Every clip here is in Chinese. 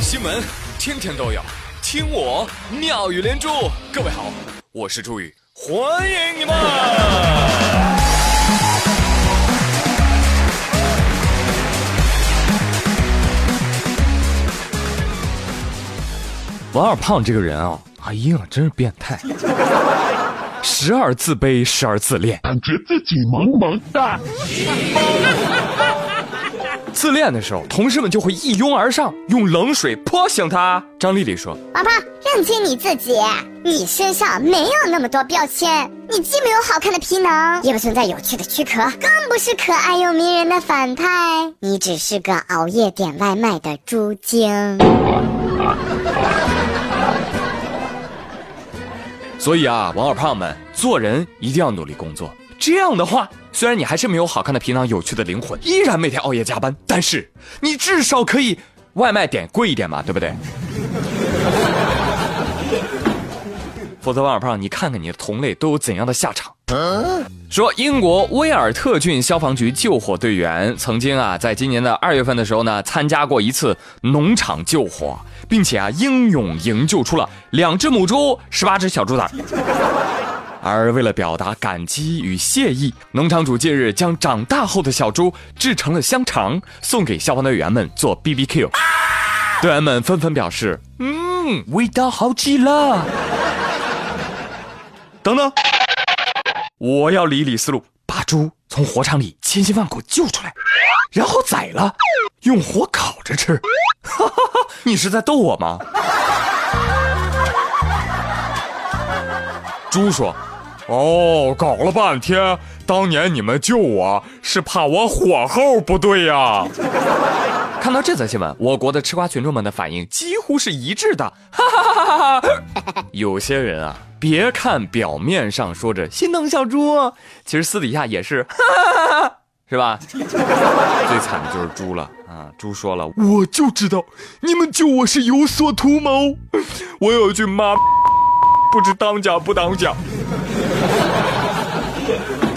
新闻天天都有听我妙语连珠。各位好我是朱宇欢迎你们。王二胖这个人啊哎呀真是变态。时而自卑时而自恋。感觉自己萌萌哒。自恋的时候，同事们就会一拥而上，用冷水泼醒他。张丽丽说：“王胖，认清你自己，你身上没有那么多标签，你既没有好看的皮囊，也不存在有趣的躯壳，更不是可爱又迷人的反派，你只是个熬夜点外卖的猪精。”所以啊，王二胖们，做人一定要努力工作。这样的话，虽然你还是没有好看的皮囊、有趣的灵魂，依然每天熬夜加班，但是你至少可以外卖点贵一点嘛，对不对？否则，王小胖，你看看你的同类都有怎样的下场？说英国威尔特郡消防局救火队员曾经啊，在今年的二月份的时候呢，参加过一次农场救火，并且啊，英勇营救出了两只母猪、十八只小猪崽。而为了表达感激与谢意，农场主近日将长大后的小猪制成了香肠，送给消防队员们做 B B Q。队员们纷纷表示：“嗯，味道好极了。”等等，我要理理思路，把猪从火场里千辛万苦救出来，然后宰了，用火烤着吃。哈哈哈，你是在逗我吗？猪说。哦，搞了半天，当年你们救我是怕我火候不对呀。看到这则新闻，我国的吃瓜群众们的反应几乎是一致的。哈哈哈哈哈！有些人啊，别看表面上说着心疼小猪，其实私底下也是，哈哈哈哈是吧？最惨的就是猪了啊！猪说了，我就知道你们救我是有所图谋，我有句妈，不知当讲不当讲。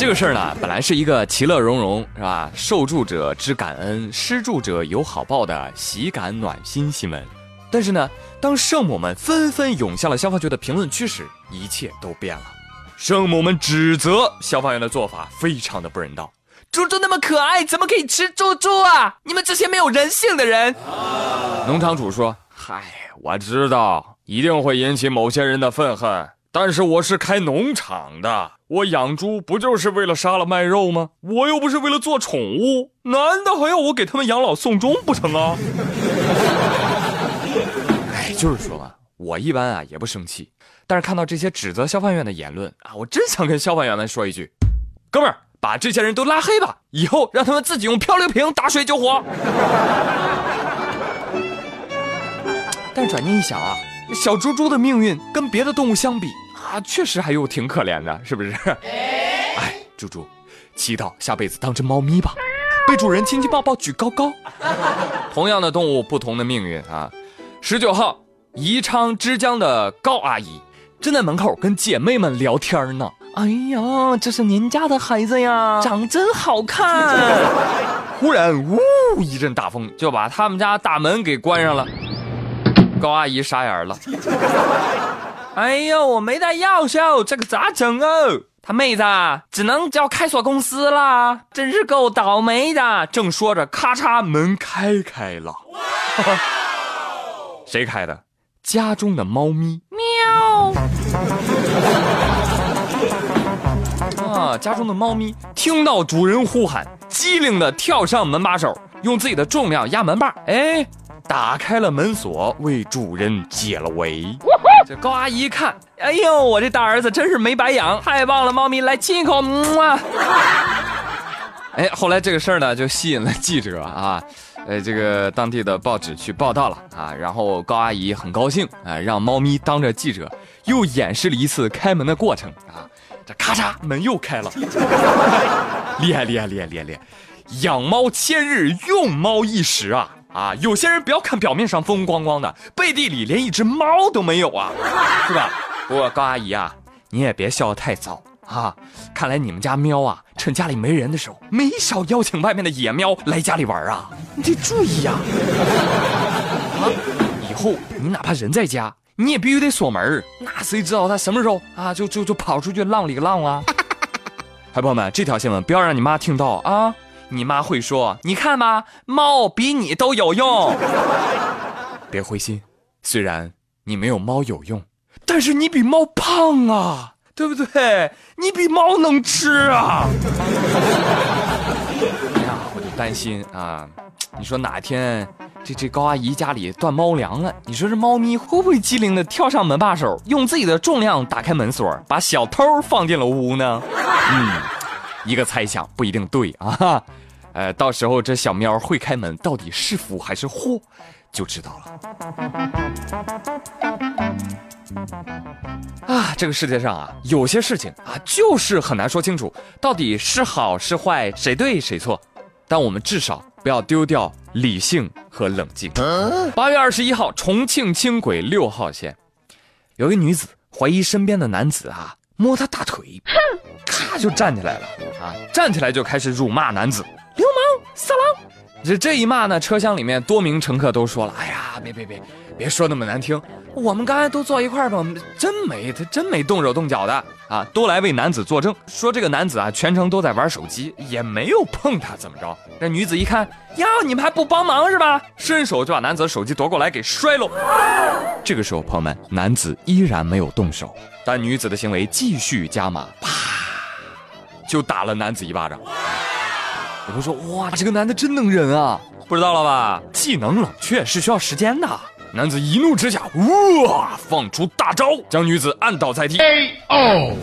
这个事儿呢，本来是一个其乐融融，是吧？受助者知感恩，施助者有好报的喜感暖心新闻。但是呢，当圣母们纷纷涌向了消防局的评论区时，一切都变了。圣母们指责消防员的做法非常的不人道。猪猪那么可爱，怎么可以吃猪猪啊？你们这些没有人性的人！农场主说：“嗨，我知道一定会引起某些人的愤恨。”但是我是开农场的，我养猪不就是为了杀了卖肉吗？我又不是为了做宠物，难道还要我给他们养老送终不成啊？哎，就是说啊，我一般啊也不生气，但是看到这些指责消防员的言论啊，我真想跟消防员们说一句：哥们儿，把这些人都拉黑吧，以后让他们自己用漂流瓶打水救火。但转念一想啊，小猪猪的命运跟别的动物相比。啊，确实还有挺可怜的，是不是？哎，猪猪，祈祷下辈子当只猫咪吧，被主人亲亲抱抱举高高。同样的动物，不同的命运啊。十九号，宜昌之江的高阿姨正在门口跟姐妹们聊天呢。哎呀，这是您家的孩子呀，长真好看。忽然，呜，一阵大风就把他们家大门给关上了。高阿姨傻眼了。哎呦，我没带钥匙，这个咋整哦？他妹子只能叫开锁公司啦，真是够倒霉的。正说着，咔嚓，门开开了。谁开的？家中的猫咪。喵。啊，家中的猫咪听到主人呼喊，机灵的跳上门把手，用自己的重量压门把，哎，打开了门锁，为主人解了围。这高阿姨一看，哎呦，我这大儿子真是没白养，太棒了！猫咪来亲一口，嗯啊。哎，后来这个事儿呢，就吸引了记者啊，呃，这个当地的报纸去报道了啊，然后高阿姨很高兴啊，让猫咪当着记者又演示了一次开门的过程啊，这咔嚓门又开了，厉害厉害厉害厉害厉害，养猫千日，用猫一时啊。啊，有些人不要看表面上风风光光的，背地里连一只猫都没有啊，是吧？不过高阿姨啊，你也别笑得太早啊。看来你们家喵啊，趁家里没人的时候，没少邀请外面的野喵来家里玩啊，你得注意呀。啊，以后，你哪怕人在家，你也必须得锁门那谁知道他什么时候啊就就就跑出去浪里个浪啊？嗨，朋友们，这条新闻不要让你妈听到啊！你妈会说：“你看吧，猫比你都有用。”别灰心，虽然你没有猫有用，但是你比猫胖啊，对不对？你比猫能吃啊！哎呀，我就担心啊，你说哪天这这高阿姨家里断猫粮了，你说这猫咪会不会机灵的跳上门把手，用自己的重量打开门锁，把小偷放进了屋呢？嗯，一个猜想不一定对啊，呃，到时候这小喵会开门，到底是福还是祸，就知道了。啊，这个世界上啊，有些事情啊，就是很难说清楚，到底是好是坏，谁对谁错。但我们至少不要丢掉理性和冷静。八月二十一号，重庆轻轨六号线，有一女子怀疑身边的男子啊摸他大腿，咔就站起来了啊，站起来就开始辱骂男子，流氓、色狼。这这一骂呢，车厢里面多名乘客都说了：“哎呀，别别别，别说那么难听，我们刚才都坐一块儿吧，真没他真没动手动脚的啊！”都来为男子作证，说这个男子啊全程都在玩手机，也没有碰他，怎么着？那女子一看，呀，你们还不帮忙是吧？伸手就把男子的手机夺过来给摔了。这个时候，朋友们，男子依然没有动手，但女子的行为继续加码，啪，就打了男子一巴掌。有人说：“哇，这个男的真能忍啊！不知道了吧？技能冷却是需要时间的。”男子一怒之下，哇，放出大招，将女子按倒在地。哦。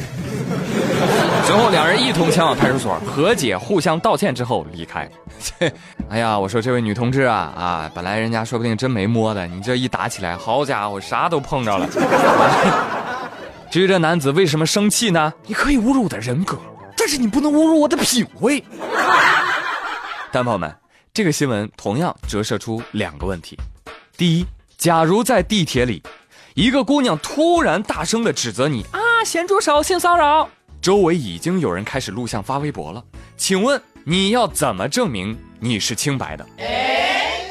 随后两人一同前往派出所和解，互相道歉之后离开。哎呀，我说这位女同志啊啊，本来人家说不定真没摸的，你这一打起来，好家伙，啥都碰着了。至于这男子为什么生气呢？你可以侮辱我的人格，但是你不能侮辱我的品味。但朋友们，这个新闻同样折射出两个问题：第一，假如在地铁里，一个姑娘突然大声的指责你啊，咸猪手，性骚扰，周围已经有人开始录像发微博了，请问你要怎么证明你是清白的？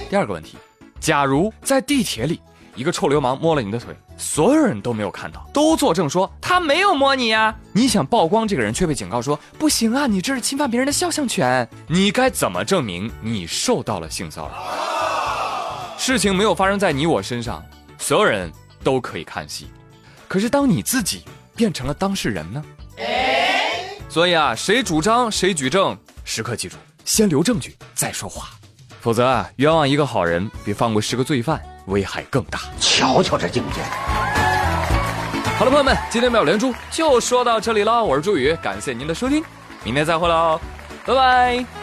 第二个问题，假如在地铁里，一个臭流氓摸了你的腿。所有人都没有看到，都作证说他没有摸你呀！你想曝光这个人，却被警告说不行啊，你这是侵犯别人的肖像权。你该怎么证明你受到了性骚扰？事情没有发生在你我身上，所有人都可以看戏。可是当你自己变成了当事人呢？所以啊，谁主张谁举证，时刻记住，先留证据再说话，否则啊，冤枉一个好人比放过十个罪犯。危害更大，瞧瞧这境界！好了，朋友们，今天妙连珠就说到这里了。我是朱宇，感谢您的收听，明天再会喽，拜拜。